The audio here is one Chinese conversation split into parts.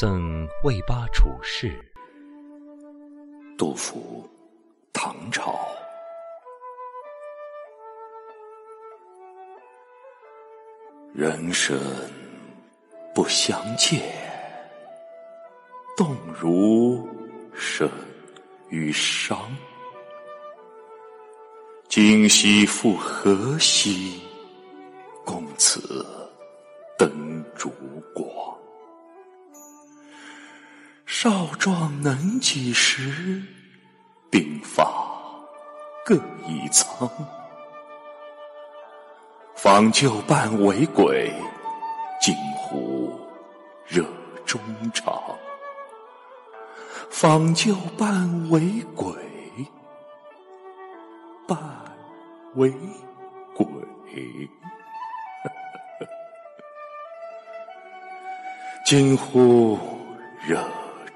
赠魏八处士。杜甫，唐朝。人生不相见，动如参与商。今夕复何夕？共此壮能几时？鬓发各已苍。访旧伴为归，惊呼热衷肠。访旧伴为鬼，伴为归，惊呼热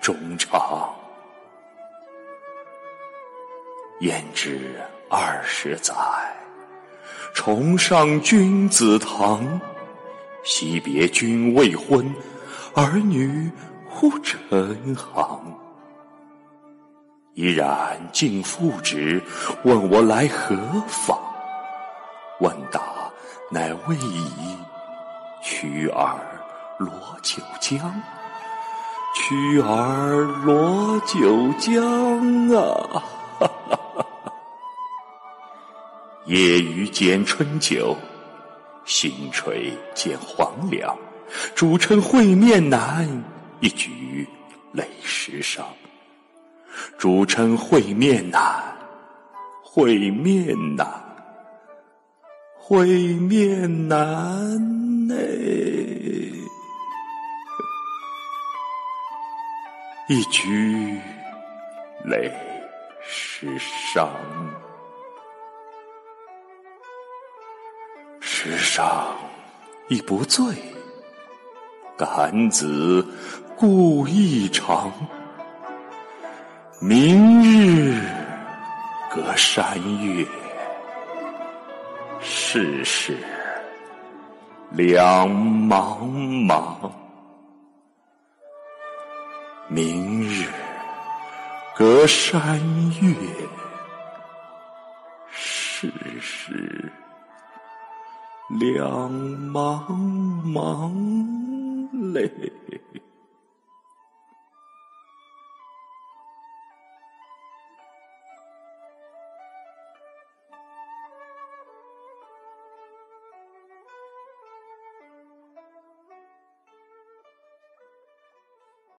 衷肠。焉知二十载，重上君子堂。惜别君未婚，儿女忽成行。依然敬父旨，问我来何方？问答乃未已，取尔罗九江。取尔罗九江啊！夜雨剪春酒，星垂见黄粱。主称会面难，一举累十觞。主称会面难，会面难，会面难哎。一举累十觞。世上已不醉，感子故意长。明日隔山岳，世事两茫茫。明日隔山月，世事。两茫茫嘞。